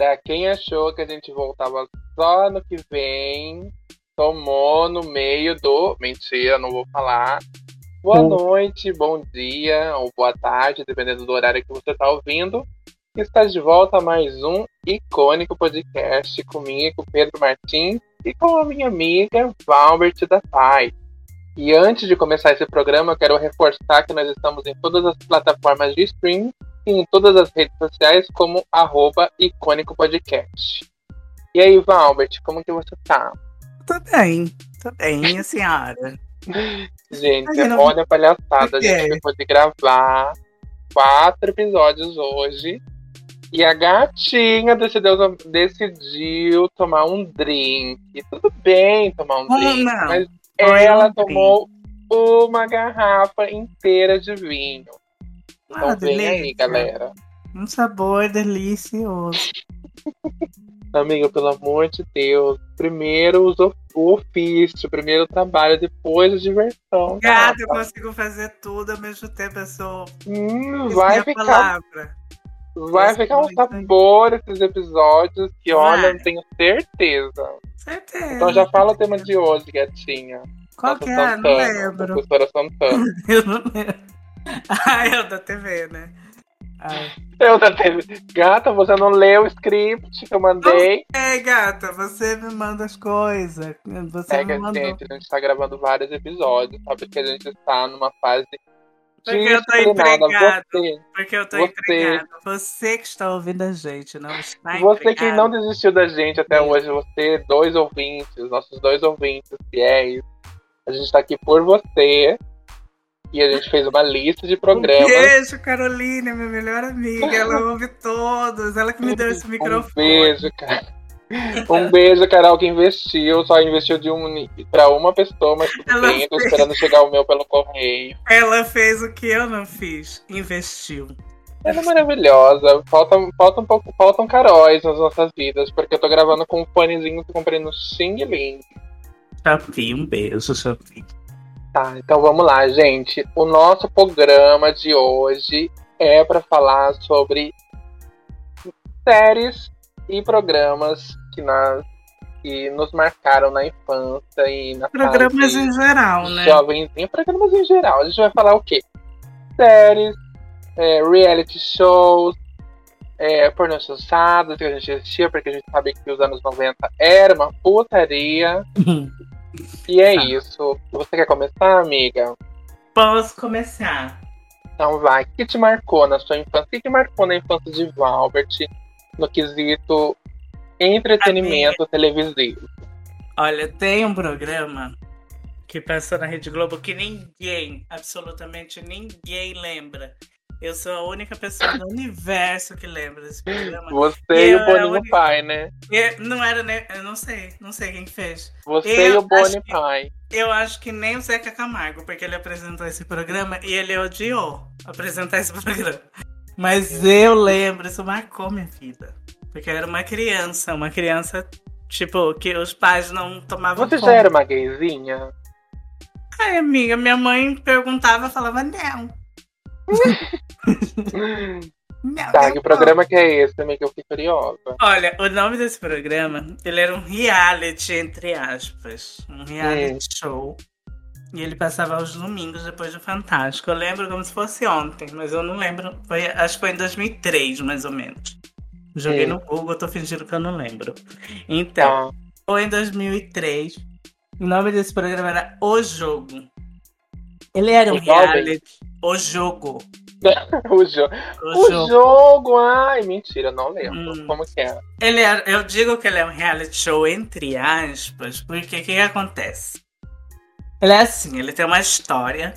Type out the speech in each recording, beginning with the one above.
Pra quem achou que a gente voltava só ano que vem, tomou no meio do. Mentira, não vou falar. Boa noite, bom dia ou boa tarde, dependendo do horário que você está ouvindo. Está de volta a mais um icônico podcast comigo, Pedro Martins, e com a minha amiga Valbert da Paz. E antes de começar esse programa, eu quero reforçar que nós estamos em todas as plataformas de streaming em todas as redes sociais como arroba icônico podcast. E aí, Valbert, como que você tá? Tô bem, tô bem, minha senhora. Gente, não... olha a palhaçada. A gente ficou de gravar quatro episódios hoje. E a gatinha decidiu, decidiu tomar um drink. Tudo bem tomar um drink, não. mas ela tomou uma garrafa inteira de vinho. Então ah, vem delícia. aí, galera. Um sabor delicioso. Amiga, pelo amor de Deus. Primeiro o ofício, primeiro o trabalho, depois a diversão. Gata, eu consigo fazer tudo ao mesmo tempo. Eu sou. Hum, vai ficar. Palavra. Vai ficar um sabor esses episódios que, vai. olha, eu tenho certeza. Certeza. Então já fala o tema de hoje, gatinha. Qual Nossa que é? Santana, não lembro. Professora Santana. eu não lembro. Ah, o da TV, né? Ai. Eu da TV. Gata, você não leu o script que eu mandei. É, gata, você me manda as coisas. Você é me que mandou. Gente, a gente tá gravando vários episódios, sabe? Porque a gente está numa fase. Porque eu tô empregado. Você, porque eu tô você, empregado. Você que está ouvindo a gente, não está Você empregado. que não desistiu da gente até hoje, você, dois ouvintes, nossos dois ouvintes fiéis. A gente tá aqui por você. E a gente fez uma lista de programas. Um beijo, Carolina, minha melhor amiga. Ela ouve todos. Ela que me deu esse microfone. Um beijo, cara. Um beijo, Carol, que investiu. Só investiu de um para uma pessoa, mas tudo ela bem. Fez... Tô esperando chegar o meu pelo correio. Ela fez o que eu não fiz. Investiu. Ela é maravilhosa. Falta, falta um pouco, faltam caróis nas nossas vidas, porque eu tô gravando com um fonezinho que eu comprei no Xing Ling. Chapi, um beijo, Chapi. Tá, então vamos lá, gente. O nosso programa de hoje é para falar sobre séries e programas que nós que nos marcaram na infância e na programas em geral, né? Jovenzinho, programas em geral. A gente vai falar o quê? Séries, é, reality shows, é, pornô chanchadas que a gente assistia, porque a gente sabe que os anos 90 era uma putaria. E é tá. isso. Você quer começar, amiga? Posso começar. Então vai. O que te marcou na sua infância? O que te marcou na infância de Valbert no quesito entretenimento amiga. televisivo? Olha, tem um programa que passou na Rede Globo que ninguém, absolutamente ninguém lembra. Eu sou a única pessoa do universo que lembra desse programa. Você e, o Boninho única... Pai, né? Eu, não era, né? Eu não sei, não sei quem fez. Você eu e o Boninho Pai. Eu acho que nem o Zeca Camargo, porque ele apresentou esse programa e ele odiou apresentar esse programa. Mas eu lembro, isso marcou minha vida. Porque eu era uma criança, uma criança, tipo, que os pais não tomavam Você conta. já era uma gayzinha? Ai, amiga, minha mãe perguntava, falava, não. Tá, que programa que é esse também que eu fiquei curiosa? Olha, o nome desse programa, ele era um reality, entre aspas. Um reality show. E ele passava aos domingos depois do Fantástico. Eu lembro como se fosse ontem, mas eu não lembro. Foi, acho que foi em 2003, mais ou menos. Joguei no Google, tô fingindo que eu não lembro. Então, ah. foi em 2003. O nome desse programa era O Jogo. Ele era um reality. O jogo. o, jo o, o jogo. jogo. Ai, mentira, não lembro. Hum. Como que é? Ele é, eu digo que ele é um reality show entre aspas, porque o que, que acontece? Ele é assim, ele tem uma história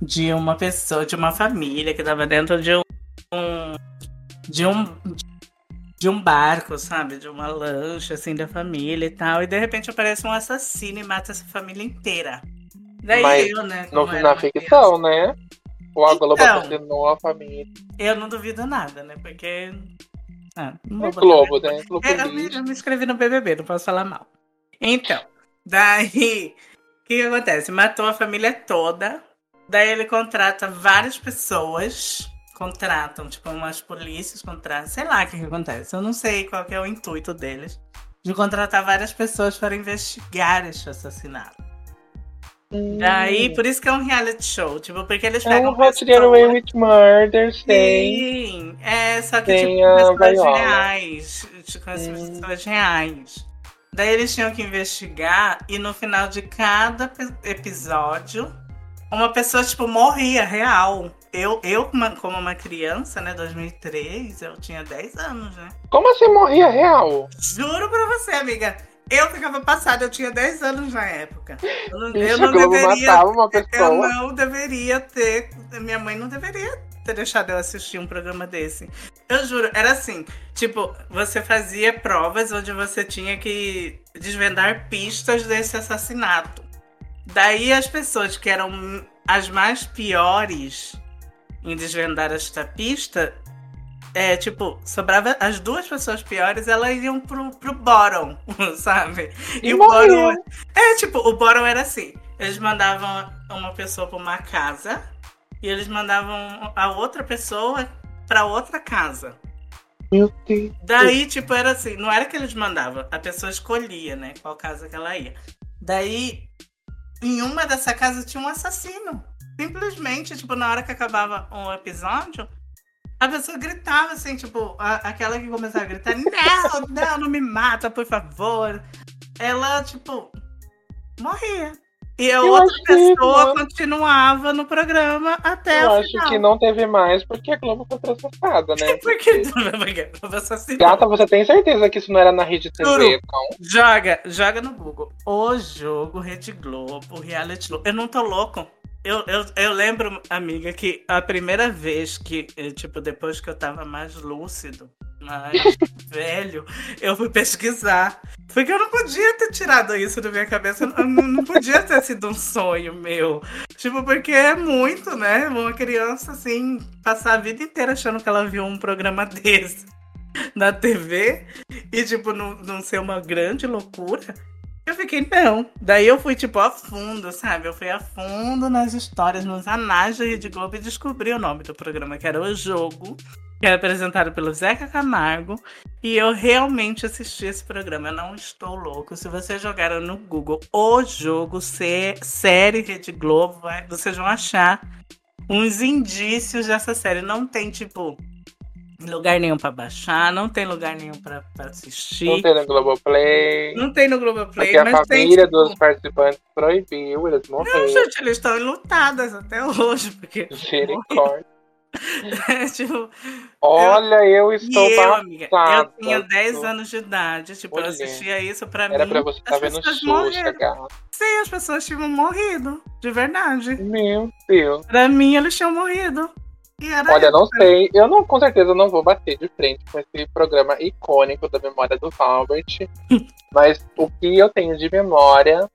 de uma pessoa, de uma família que estava dentro de um, de um de um barco, sabe? De uma lancha, assim, da família e tal. E de repente aparece um assassino e mata essa família inteira. Daí Mas eu, né? Na ficção, criança. né? O a Globo então, assassinou a família. Eu não duvido nada, né? Porque. Ah, não é Globo, né? Globo é, eu, me, eu me inscrevi no BBB, não posso falar mal. Então, daí. O que, que acontece? Matou a família toda. Daí ele contrata várias pessoas contratam, tipo, umas polícias contratam, sei lá o que, que acontece. Eu não sei qual é o intuito deles de contratar várias pessoas para investigar este assassinato. Hum. Daí, por isso que é um reality show, tipo, porque eles é pegam. É um How to Get Away with Murder, Sim, é, só que tem tipo, pessoas reais. Tipo, hum. pessoas reais. Daí eles tinham que investigar e no final de cada episódio, uma pessoa, tipo, morria real. Eu, eu como uma criança, né, 2003, eu tinha 10 anos, né? Como assim morria real? Juro pra você, amiga. Eu ficava passada, eu tinha 10 anos na época. Eu não, eu não deveria. Uma pessoa. Eu não deveria ter. Minha mãe não deveria ter deixado eu assistir um programa desse. Eu juro, era assim: tipo, você fazia provas onde você tinha que desvendar pistas desse assassinato. Daí as pessoas que eram as mais piores em desvendar esta pista é, tipo, sobrava as duas pessoas piores, elas iam pro, pro bottom, sabe? E, e o bottom. É, tipo, o bottom era assim: eles mandavam uma pessoa pra uma casa e eles mandavam a outra pessoa pra outra casa. Meu Deus. Daí, tipo, era assim: não era que eles mandavam, a pessoa escolhia, né, qual casa que ela ia. Daí, em uma dessa casas tinha um assassino. Simplesmente, tipo, na hora que acabava um episódio a pessoa gritava assim, tipo, a, aquela que começava a gritar: Não, não, não me mata, por favor. Ela, tipo, morria. E a eu outra pessoa que, continuava no programa até eu o acho que não teve mais porque a Globo foi processada, né? Por que assassinou? Gata, você tem certeza que isso não era na Rede TV, Juro. então? Joga, joga no Google. O jogo Rede Globo, Reality Globo. Eu não tô louco. Eu, eu, eu lembro, amiga, que a primeira vez que, eh, tipo, depois que eu tava mais lúcido, mais velho, eu fui pesquisar. Porque eu não podia ter tirado isso da minha cabeça. Não, não podia ter sido um sonho meu. Tipo, porque é muito, né? Uma criança, assim, passar a vida inteira achando que ela viu um programa desse na TV e, tipo, não, não ser uma grande loucura. Eu fiquei, não. Daí eu fui, tipo, a fundo, sabe? Eu fui a fundo nas histórias, nos anais da Rede Globo e descobri o nome do programa, que era O Jogo, que era apresentado pelo Zeca Camargo. E eu realmente assisti esse programa. Eu não estou louco. Se vocês jogaram no Google O Jogo, série Rede Globo, vocês vão achar uns indícios dessa série. Não tem, tipo, lugar nenhum para baixar, não tem lugar nenhum para assistir. Não tem no Globoplay. Não tem no Globoplay. Porque a família tem, tipo... dos participantes proibiu, eles morreram. Não, gente, eles estão enlutadas até hoje, porque. Misericórdia. é, tipo, Olha, eu, eu estou eu, amiga, eu tinha 10 anos de idade, tipo, Olha. eu assistia isso pra Era mim. Era pra você estar tá vendo Xuxa, cara. Sim, as pessoas tinham morrido, de verdade. Meu Deus. Pra mim, eles tinham morrido. Olha, não sei. Eu não, com certeza não vou bater de frente com esse programa icônico da memória do Albert. mas o que eu tenho de memória,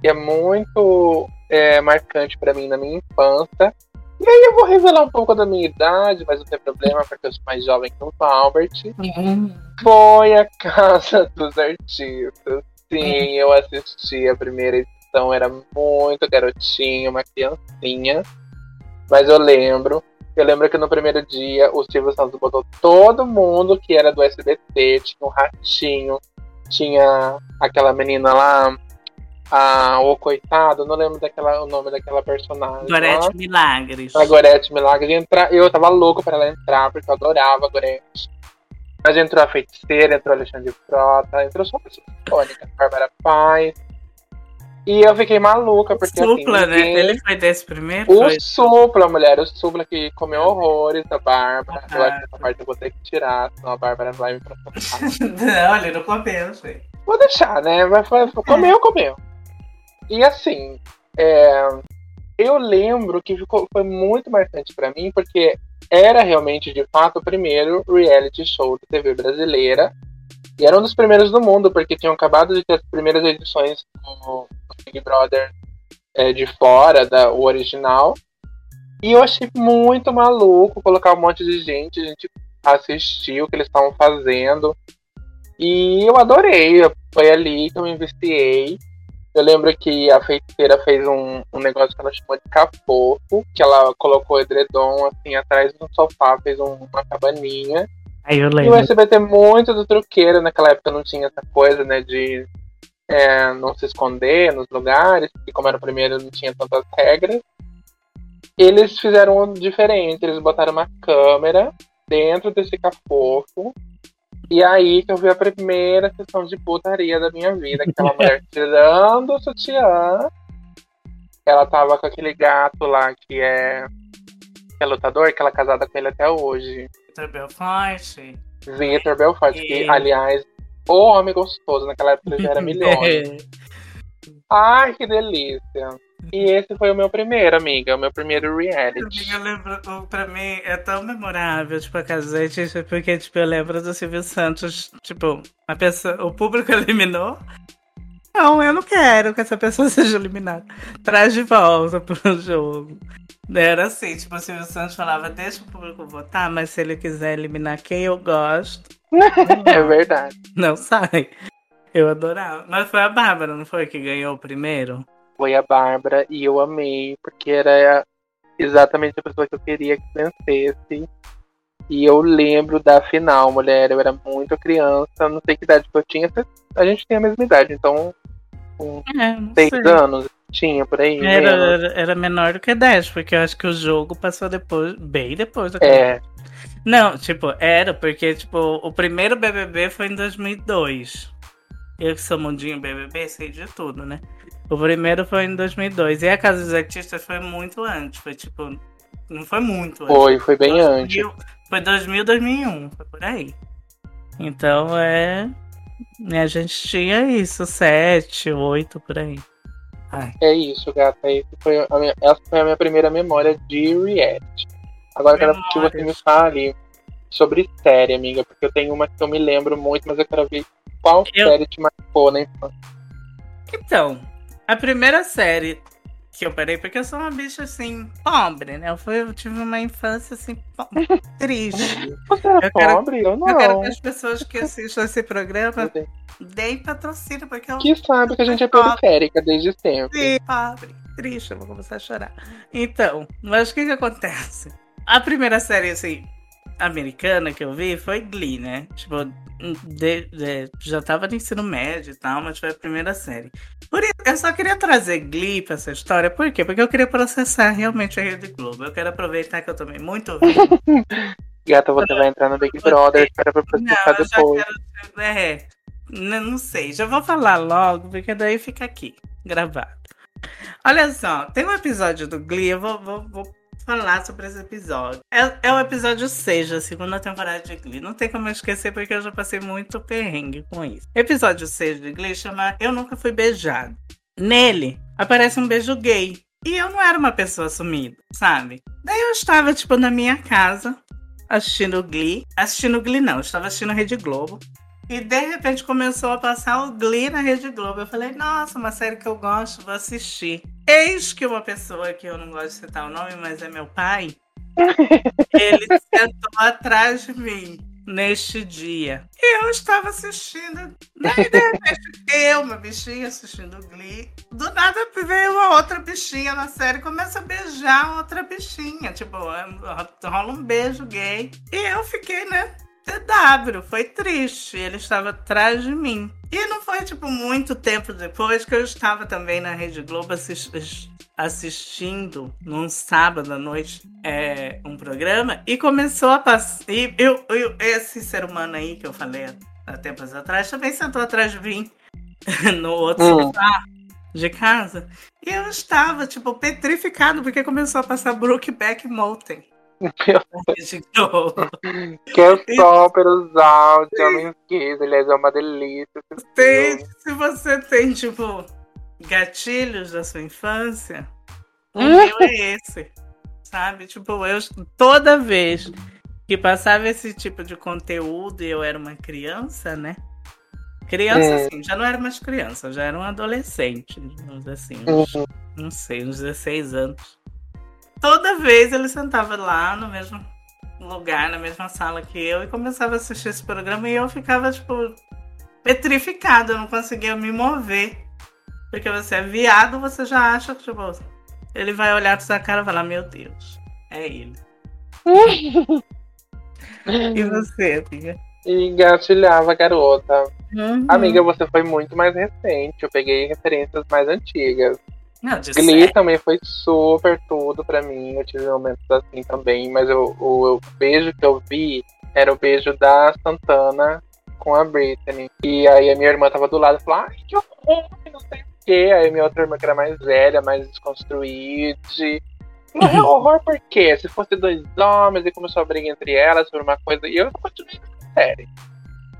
que é muito é, marcante para mim na minha infância. E aí eu vou revelar um pouco da minha idade, mas não tem problema, porque eu sou mais jovem que o Albert. Uhum. Foi a Casa dos Artistas. Sim, eu assisti a primeira edição, era muito garotinho, uma criancinha. Mas eu lembro eu lembro que no primeiro dia o Silvio Santos botou todo mundo que era do SBT, tinha um ratinho, tinha aquela menina lá, a O Coitado, não lembro daquela, o nome daquela personagem. Gorete lá. Milagres. A Gorete Milagres. Entra, eu tava louco pra ela entrar, porque eu adorava a Gorete. Mas entrou a feiticeira, entrou Alexandre Frota, entrou só pessoas icônicas, Bárbara Paz. E eu fiquei maluca, porque o Supla, assim, ninguém... né? Ele foi desse primeiro? O foi? Supla, mulher, o Supla que comeu horrores da Bárbara. Ah, eu acho que essa parte eu vou ter que tirar, senão a Bárbara vai me processar. não, ele não comeu, sei. Vou deixar, né? Vai, comeu, é. comeu. E assim, é... eu lembro que ficou, foi muito marcante para mim, porque era realmente, de fato, o primeiro reality show da TV brasileira. E era um dos primeiros do mundo, porque tinham acabado de ter as primeiras edições do Big Brother é, de fora, da, o original. E eu achei muito maluco colocar um monte de gente, a gente assistiu o que eles estavam fazendo. E eu adorei, foi ali que eu me investiei. Eu lembro que a feiticeira fez um, um negócio que ela chamou de cafofo, que ela colocou edredom assim atrás do sofá, fez um, uma cabaninha. Aí eu E o lembro. SBT muito do truqueiro, naquela época não tinha essa coisa, né, de é, não se esconder nos lugares, porque como era o primeiro não tinha tantas regras. Eles fizeram diferente, eles botaram uma câmera dentro desse cafofo. E aí que eu vi a primeira sessão de putaria da minha vida, que aquela mulher tirando o sutiã. Ela tava com aquele gato lá que é, que é lutador, que ela é casada com ele até hoje. Vitor Belfort. Vitor Belfort, que, E- aliás, o homem gostoso, naquela época ele já era milhões. Ai, que delícia. E esse foi o meu primeiro, amiga, o meu primeiro reality. Eu lembro, pra mim é tão memorável, tipo, a casete, porque, tipo, eu lembro do Silvio Santos, tipo, a pessoa, o público eliminou. Não, eu não quero que essa pessoa seja eliminada. Traz de volta pro jogo. Era assim, tipo, o Silvio Santos falava, deixa o público votar, mas se ele quiser eliminar quem eu gosto, É verdade. não sai. Eu adorava. Mas foi a Bárbara, não foi, que ganhou o primeiro? Foi a Bárbara e eu amei, porque era exatamente a pessoa que eu queria que vencesse. E eu lembro da final, mulher. Eu era muito criança, não sei que idade que eu tinha. A gente tem a mesma idade, então, com É, anos, tinha por aí. Era, era, era menor do que 10, porque eu acho que o jogo passou depois, bem depois da É, Não, tipo, era, porque, tipo, o primeiro BBB foi em 2002. Eu que sou mundinho BBB, sei de tudo, né? O primeiro foi em 2002. E a Casa dos Artistas foi muito antes. Foi, tipo, não foi muito antes. foi, foi bem 2000, antes. Foi 2000, 2001, foi por aí. Então, é... A gente tinha isso, 7, 8, por aí. Ai, É isso, gata. Esse foi a minha- essa foi a minha primeira memória de reality. Agora eu quero que você me fale sobre série, amiga, porque eu tenho uma que eu me lembro muito, mas eu quero ver qual Eu- série te marcou na infância. Então, a primeira série que eu parei, porque eu sou uma bicha assim, pobre, né? Eu, fui, eu tive uma infância assim, po- triste. Você era Eu quero- pobre? Eu não. Eu quero que as pessoas que assistam esse programa deem patrocínio, porque eu Que sabe que a gente é Pobre. periférica desde sempre. Sim, pobre, triste, eu vou começar a chorar. Então, mas o que que acontece? A primeira série, assim, americana que eu vi foi Glee, né? Tipo, de- de- já tava no ensino médio e tal, mas foi a primeira série. Por isso, eu só queria trazer Glee pra essa história, por quê? Porque eu queria processar realmente a Rede Globo. Eu quero aproveitar que eu tomei muito vinho. Gata, você vai entrar no Big Brother, espera pra processar depois. quero. É, não sei, já vou falar logo, porque daí fica aqui, gravado. Olha só, tem um episódio do Glee, eu vou, vou, vou falar sobre esse episódio. É, é o episódio 6 da segunda temporada de Glee. Não tem como eu esquecer, porque eu já passei muito perrengue com isso. Episódio 6 de Glee chama Eu Nunca Fui Beijado. Nele, aparece um beijo gay. E eu não era uma pessoa assumida, sabe? Daí eu estava, tipo, na minha casa, assistindo Glee. Assistindo Glee, não, eu estava assistindo Rede Globo. E de repente começou a passar o Glee na Rede Globo. Eu falei, nossa, uma série que eu gosto, vou assistir. Eis que uma pessoa que eu não gosto de citar o nome, mas é meu pai, ele sentou atrás de mim neste dia. E eu estava assistindo. Daí, de repente, eu, uma bichinha, assistindo Glee. Do nada veio uma outra bichinha na série começa a beijar outra bichinha. Tipo, rola um beijo gay. E eu fiquei, né? TW, foi triste. Ele estava atrás de mim. E não foi, tipo, muito tempo depois que eu estava também na Rede Globo assis- assistindo num sábado à noite é, um programa e começou a passar. E eu, eu- esse ser humano aí que eu falei há tempos atrás também sentou atrás de mim no outro Hum. sofá de casa. E eu estava, tipo, petrificado porque começou a passar Brookback Mountain. Que é só pelos áudios, homens gays, aliás, é uma delícia. Tem, se você tem, tipo, gatilhos da sua infância, o Hum. meu é esse. Sabe? Tipo, eu toda vez que passava esse tipo de conteúdo e eu era uma criança, né? Criança, É. assim, já não era mais criança, já era um adolescente, digamos assim, Uhum. uns, não sei, uns 16 anos. Toda vez ele sentava lá no mesmo lugar, na mesma sala que eu, e começava a assistir esse programa e eu ficava, tipo, petrificada, eu não conseguia me mover. Porque você é viado, você já acha que, tipo, ele vai olhar pra sua cara e falar, meu Deus, é ele. e você, amiga? E engatilhava a garota. Uhum. Amiga, você foi muito mais recente. Eu peguei referências mais antigas. Não, de Glee sério. também foi super tudo pra mim. Eu tive momentos assim também. Mas eu- o, o beijo que eu vi era o beijo da Santana com a Britney. E aí a minha irmã tava do lado e falou: Ai, que horror, não sei o quê. Aí minha outra irmã, que era mais velha, mais desconstruída. Falou, é horror por quê? Se fosse dois homens e começou a briga entre elas por uma coisa. E eu continuei na série.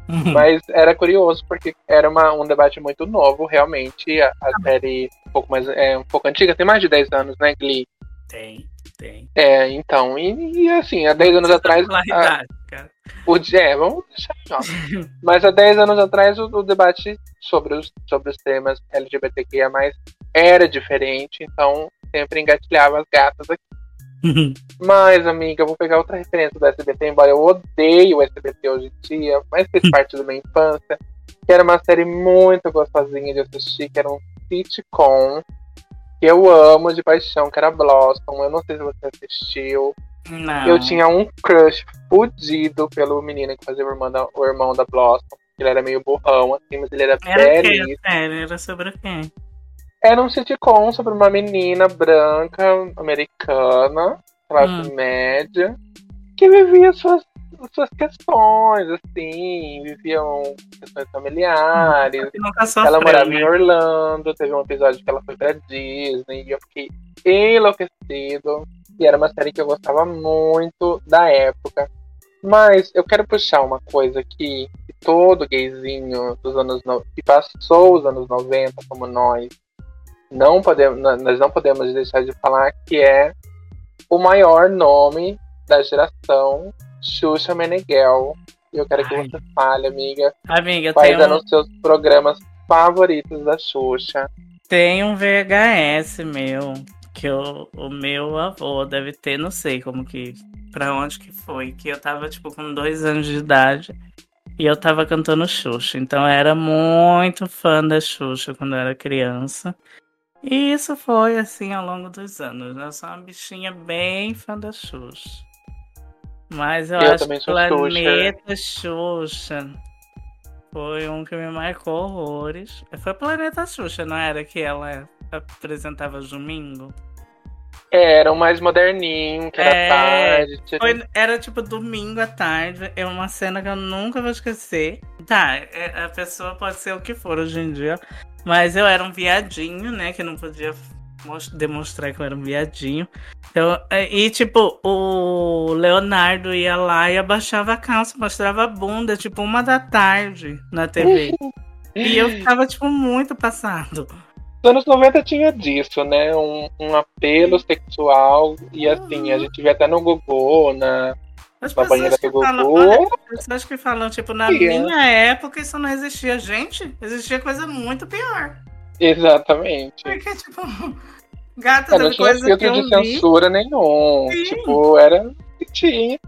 Uhum. Mas era curioso porque era uma, um debate muito novo, realmente. A, a série um pouco mais é um pouco antiga, tem mais de 10 anos, né, Glee? Tem, tem. É, então, e, e assim, há 10 anos atrás. a- Claridade, cara. o, é, vamos deixar off. Mas há 10 anos atrás o, o debate sobre os, sobre os temas LGBTQIA era diferente, então sempre engatilhava as gatas aqui. Mas, amiga, eu vou pegar outra referência do SBT, embora eu odeie o SBT hoje em dia, mas fez parte da minha infância, que era uma série muito gostosinha de assistir, que era um sitcom, que eu amo de paixão, que era Blossom. Eu não sei se você assistiu. Não. Eu tinha um crush fudido pelo menino que fazia o irmão da, o irmão da Blossom. Ele era meio burrão, assim, mas ele era, Era belíssimo. era sobre o quê? Era um sitcom sobre uma menina branca, americana, classe Hum. média, que vivia suas, suas questões, assim, viviam questões familiares. Sofreu, Ela morava né? em Orlando, teve um episódio que ela foi pra Disney, e eu fiquei enlouquecido. E era uma série que eu gostava muito da época. Mas eu quero puxar uma coisa aqui, que todo gayzinho dos anos no... que passou os anos 90 como nós, não podemos, nós não podemos deixar de falar que é o maior nome da geração, Xuxa Meneghel. E eu quero que Ai. você fale, amiga, Amiga, quais um, eram os seus programas favoritos da Xuxa. tem um VHS meu, que o, o meu avô deve ter, não sei como que, pra onde que foi, que eu tava, tipo, com dois anos de idade e eu tava cantando Xuxa. Então eu era muito fã da Xuxa quando eu era criança. E isso foi assim ao longo dos anos. né? Eu sou uma bichinha bem fã da Xuxa. Mas eu, Eu acho que Planeta Xuxa foi um que me marcou horrores. Foi Planeta Xuxa, não era que ela apresentava domingo? É, era um mais moderninho, que era É, tarde. tinha- Foi, era tipo domingo à tarde. É uma cena que eu nunca vou esquecer. Tá, é- a pessoa pode ser o que for hoje em dia. Mas eu era um viadinho, né? Que não podia demonstrar que eu era um viadinho. Então, e tipo, o Leonardo ia lá e abaixava a calça, mostrava a bunda, tipo, uma da tarde na TV. e eu ficava, tipo, muito passado. Nos anos 90 tinha disso, né? Um, um apelo sexual. E assim, a Uhum. gente vê até no Google, na, As na banheira do falam, olha, as pessoas que falam, tipo, na minha época isso não existia. Gente, existia coisa muito pior. Exatamente. Porque, tipo, gatas É, não tinha filtro eu de vi. censura nenhum. Sim. Tipo, era que tinha.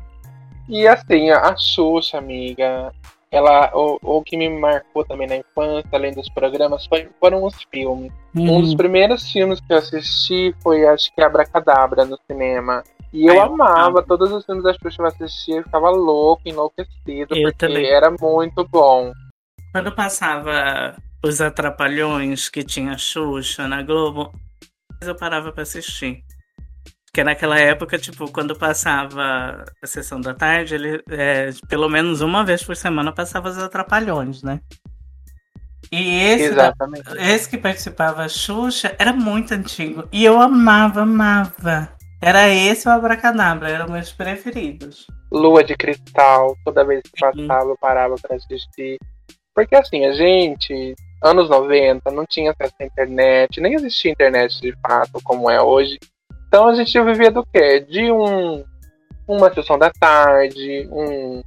E assim, a Xuxa, amiga, ela, o, o que me marcou também na infância, além dos programas, foi, foram os filmes. Um Uhum. dos primeiros filmes que eu assisti foi, acho que, Abracadabra no cinema. E eu Ai, eu amava amo. todos os filmes da Xuxa, eu assistia e ficava louco, enlouquecido, Eu porque também. era muito bom. Quando passava os Atrapalhões que tinha Xuxa na Globo, eu parava pra assistir. Porque naquela época, tipo, quando passava a sessão da tarde, ele, é, pelo menos uma vez por semana passava os Atrapalhões, né? E esse, da- Exatamente. esse que participava, a Xuxa, era muito antigo. E eu amava, amava. Era esse o Abracadabra, eram meus preferidos. Lua de Cristal, toda vez que passava, eu parava pra assistir. Porque assim, a gente, anos 90, não tinha acesso à internet, nem existia internet de fato como é hoje. Então a gente vivia do quê? De um, uma sessão da tarde, um,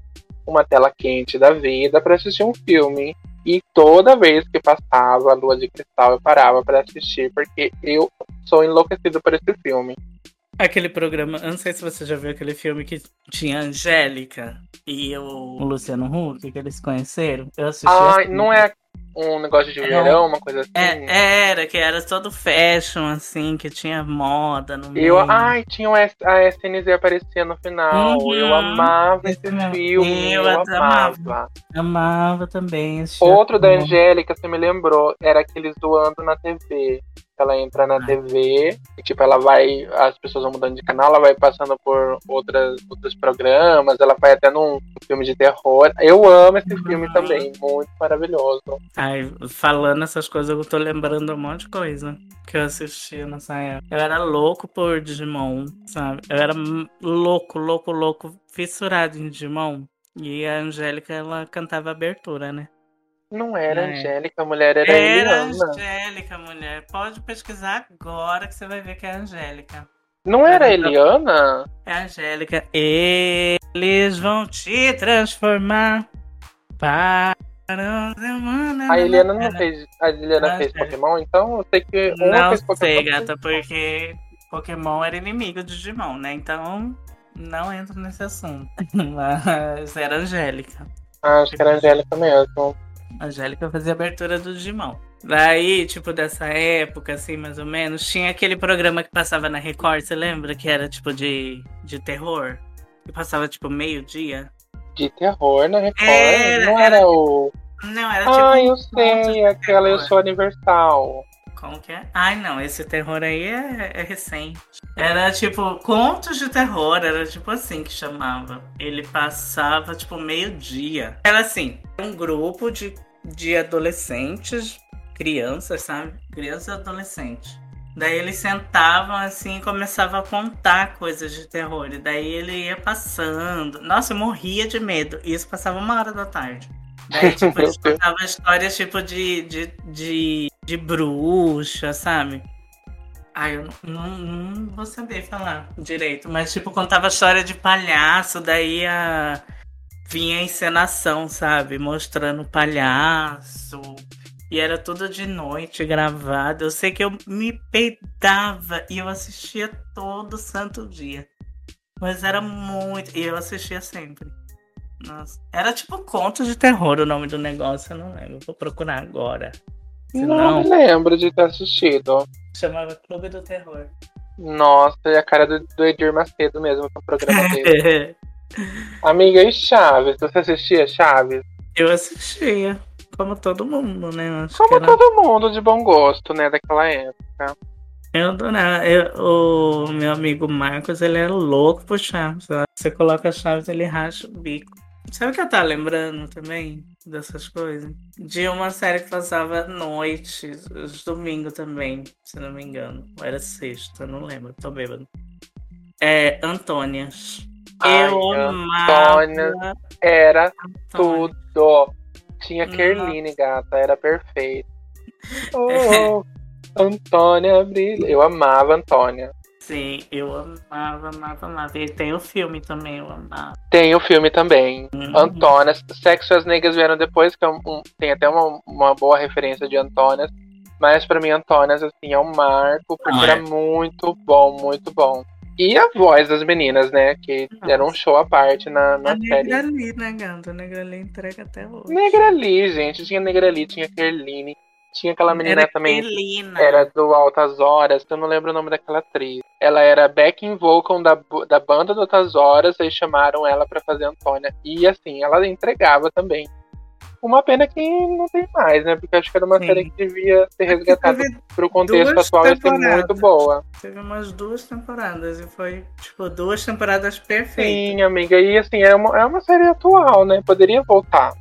uma tela quente da vida pra assistir um filme. E toda vez que passava a Lua de Cristal, eu parava pra assistir, porque eu sou enlouquecido por esse filme. Aquele programa, eu não sei se você já viu aquele filme que tinha a Angélica e o Luciano Huck, que eles conheceram. Eu assisti Ai, assim. não é. Um negócio de verão, uma coisa assim. É, era, que era todo fashion, assim, que tinha moda no Eu, meio. ai, tinha um a SNZ aparecia no final. Uhum. Eu amava esse filme. eu Eu, amava. amava. Amava também. esse Outro da filme. Angélica, você me lembrou, era aquele zoando na TV. Ela entra na Ah. TV e, tipo, ela vai. As pessoas vão mudando de canal, ela vai passando por outras, outros programas, ela vai até num filme de terror. Eu amo esse filme Uhum. também, muito maravilhoso. Ai, falando essas coisas, eu tô lembrando um monte de coisa que eu assistia nessa época. Eu era louco por Digimon, sabe? Eu era louco, louco, louco, fissurado em Digimon. E a Angélica, ela cantava abertura, né? Não era É. Angélica, a mulher era, Era Eliana. Angélica, mulher. Pode pesquisar agora que você vai ver que é a Angélica. Não era Era- Eliana? É a Angélica. Eles vão te transformar para. A Eliana não fez. A Ah, fez. Pokémon, então eu sei que uma Não fez Pokémon. sei, gata, porque Pokémon era inimigo de Digimon, né? Então não entro nesse assunto. Mas era Angélica. Ah, acho que era Angélica mesmo. A Angélica fazia abertura do Digimon. Daí, tipo, dessa época, assim, mais ou menos, tinha aquele programa que passava na Record, você lembra? Que era tipo de, de terror? Que passava tipo meio-dia. De terror na Record. Era, não era era o. Não, era tipo. Ah, eu sei, aquela Eu terror. Sou Universal. Como que é? Ai, não, esse terror aí é, é recente. Era tipo contos de terror, era tipo assim que chamava. Ele passava tipo meio-dia. Era assim, um grupo de, de adolescentes, crianças, sabe? Crianças e adolescentes. Daí eles sentavam assim e começavam a contar coisas de terror. E daí ele ia passando. Nossa, eu morria de medo. E isso passava uma hora da tarde. Daí, tipo, eles contavam histórias tipo de, de, de, de bruxa, sabe? Ai, eu não, não, vou saber falar direito, mas tipo, contava história de palhaço, daí a... vinha a encenação, sabe? Mostrando palhaço. E era tudo de noite gravado. Eu sei que eu me peidava e eu assistia todo santo dia. Mas era muito. E eu assistia sempre. Nossa. Era tipo conto de terror o nome do negócio, eu não lembro. Vou procurar agora. Se Não me lembro de ter assistido. chamava Clube do Terror. Nossa, e a cara do, do Edir Macedo mesmo com o programa dele. Amiga, e Chaves? Você assistia Chaves? eu assistia. Como todo mundo, né? Acho Como era... todo mundo de bom gosto, né, daquela época. Eu adorava. Eu- o meu amigo Marcos, ele era louco por Chaves. Você coloca Chaves, ele racha o bico. Sabe o que eu tava lembrando também dessas coisas? De uma série que passava à noite, os domingos também, se não me engano. Ou era sexta, não lembro, tô bêbado. É, Antônias. Ai, eu amava. Antônias. Era Antônias. tudo. Tinha. Kerline, gata, era perfeito. Oh, Antônia Brilha. Eu amava Antônia. Sim, eu amava, amava, amava. E tem o filme também, eu amava. Tem o filme também. Uhum. Antônias. Sexo e as Negras vieram depois, que é um- um- tem até uma, uma boa referência de Antônias. Mas pra mim, Antônias, assim, é um marco, porque Não, era é. muito bom, muito bom. E a voz das meninas, né? Que Nossa. era um show à parte na, na A série. Negrali, né, gata? A Negrali entrega até hoje. Negrali, gente. Tinha Negrali, tinha Kerline. Tinha aquela menina Era também. Kelina. Era do Altas Horas, eu não lembro o nome daquela atriz. Ela era backing vocal da, da banda do Altas Horas, aí chamaram ela pra fazer Antônia. E assim, ela entregava também. Uma pena que não tem mais, né? Porque acho que era uma Sim. série que devia ser resgatada pro contexto atual e ser muito boa. teve umas duas temporadas e foi, tipo, duas temporadas perfeitas. Sim, amiga. E assim, é uma, é uma série atual, né? Poderia voltar.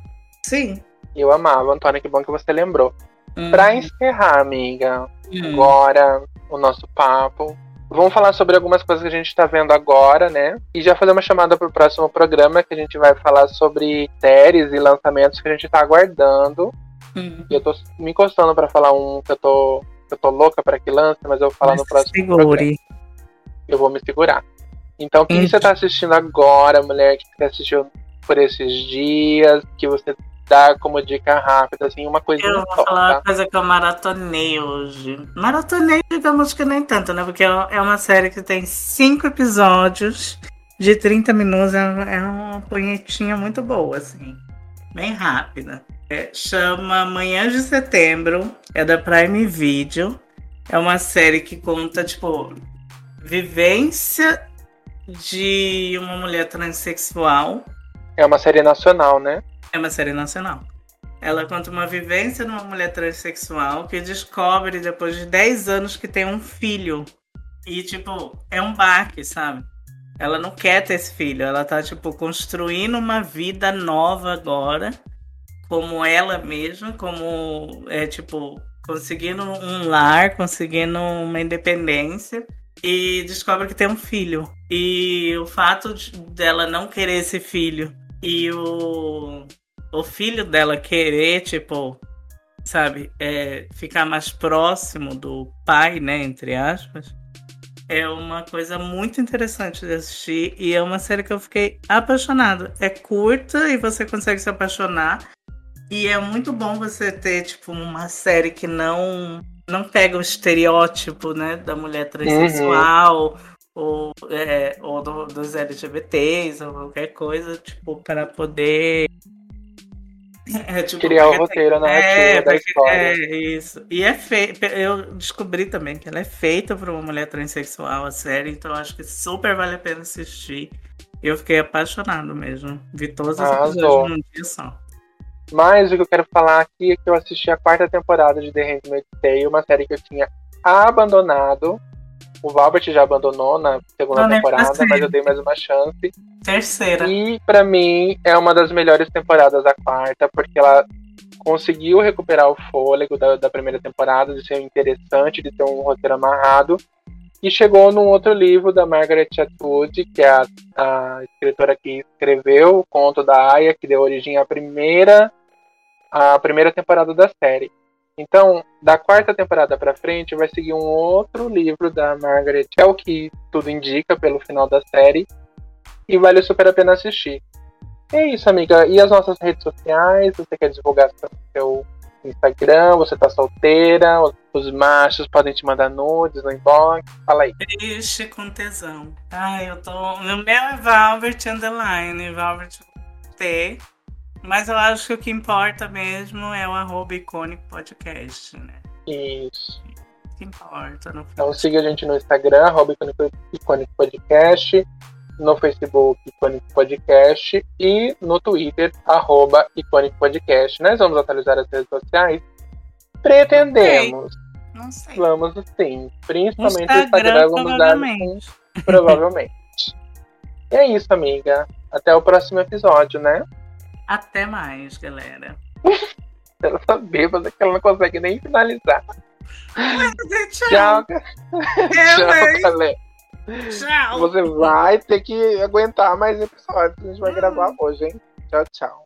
Sim. Eu amava, Antônia, que bom que você lembrou. Hum, Pra encerrar, amiga, hum. agora o nosso papo. Vamos falar sobre algumas coisas que a gente tá vendo agora, né? E já fazer uma chamada pro próximo programa, que a gente vai falar sobre séries e lançamentos que a gente tá aguardando. Hum. E eu tô me encostando pra falar um que eu tô, que eu tô louca pra que lance, mas eu vou falar Mas no próximo segure. programa. Eu vou me segurar. Então, o que, Hum. você tá assistindo agora, mulher? Que você assistiu por esses dias? Que você dá como dica rápida, assim, uma coisinha Eu vou falar tá? uma coisa que eu maratonei hoje. Maratonei, digamos que nem tanto, né? Porque é uma série que tem cinco episódios de 30 minutos. É é uma punhetinha muito boa, assim. Bem rápida. É, chama Manhã de Setembro, é da Prime Video. É uma série que conta, tipo, vivência de uma mulher transexual. É uma série nacional, né? É uma série nacional. Ela conta uma vivência de uma mulher transexual que descobre depois de 10 anos que tem um filho. E, tipo, é um baque, sabe? Ela não quer ter esse filho. Ela tá, tipo, construindo uma vida nova agora. Como ela mesma, como, é, tipo, conseguindo um lar, conseguindo uma independência. E descobre que tem um filho. E o fato de, dela não querer esse filho e o, o filho dela querer, tipo, sabe, é, ficar mais próximo do pai, né, entre aspas, é uma coisa muito interessante de assistir e é uma série que eu fiquei apaixonada. É curta e você consegue se apaixonar. E é muito bom você ter, tipo, uma série que não não pega o estereótipo, né, da mulher transexual uhum. ou, é, ou do, dos LGBTs ou qualquer coisa, tipo, para poder é, tipo, criar o roteiro na é, da história. É, isso. E é feito. Eu descobri também que ela é feita por uma mulher transexual, a série, então acho que super vale a pena assistir. Eu fiquei apaixonado mesmo. Vi todos os episódios num dia só. Mas o que eu quero falar aqui é que eu assisti a quarta temporada de The Handmaid's Tale, uma série que eu tinha abandonado. O Valbert já abandonou na segunda Não, temporada, mas eu dei mais uma chance. Terceira. E para mim é uma das melhores temporadas a quarta, porque ela conseguiu recuperar o fôlego da, da primeira temporada, de ser interessante, de ter um roteiro amarrado. E chegou num outro livro da Margaret Atwood, que é a, a escritora que escreveu o conto da Aya, que deu origem à primeira, à primeira temporada da série. Então, da quarta temporada para frente, vai seguir um outro livro da Margaret, é o que tudo indica pelo final da série, e vale super a pena assistir. É isso, amiga. E as nossas redes sociais? Você quer divulgar seu Instagram? Você tá solteira? Os machos podem te mandar nudes no inbox? Fala aí. Ixi, com tesão. Ai, eu tô. Meu é Valbert Underline, Valbert T. Mas eu acho que o que importa mesmo é o arroba icônico podcast, né? Isso. O que importa. No então siga a gente no Instagram, arroba icônico podcast, no Facebook Icônico Podcast e no Twitter, arroba icônico podcast. Nós vamos atualizar as redes sociais? Pretendemos. Não sei. Vamos sim. Principalmente Instagram, o Instagram vamos dar sim, provavelmente. e é isso, amiga. Até o próximo episódio, né? Até mais, galera. ela tá bêbada que ela não consegue nem finalizar. tchau. Tchau, tchau galera. Tchau. Você vai ter que aguentar mais episódios que a gente vai gravar hoje, hein? Tchau, tchau.